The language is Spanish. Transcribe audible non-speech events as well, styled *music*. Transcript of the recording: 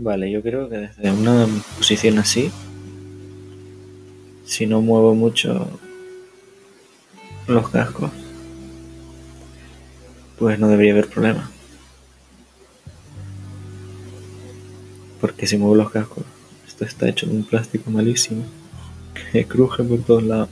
Vale, yo creo que desde una posición así, si no muevo mucho los cascos, pues no debería haber problema. Porque si muevo los cascos, esto está hecho de un plástico malísimo, *laughs* que cruje por todos lados.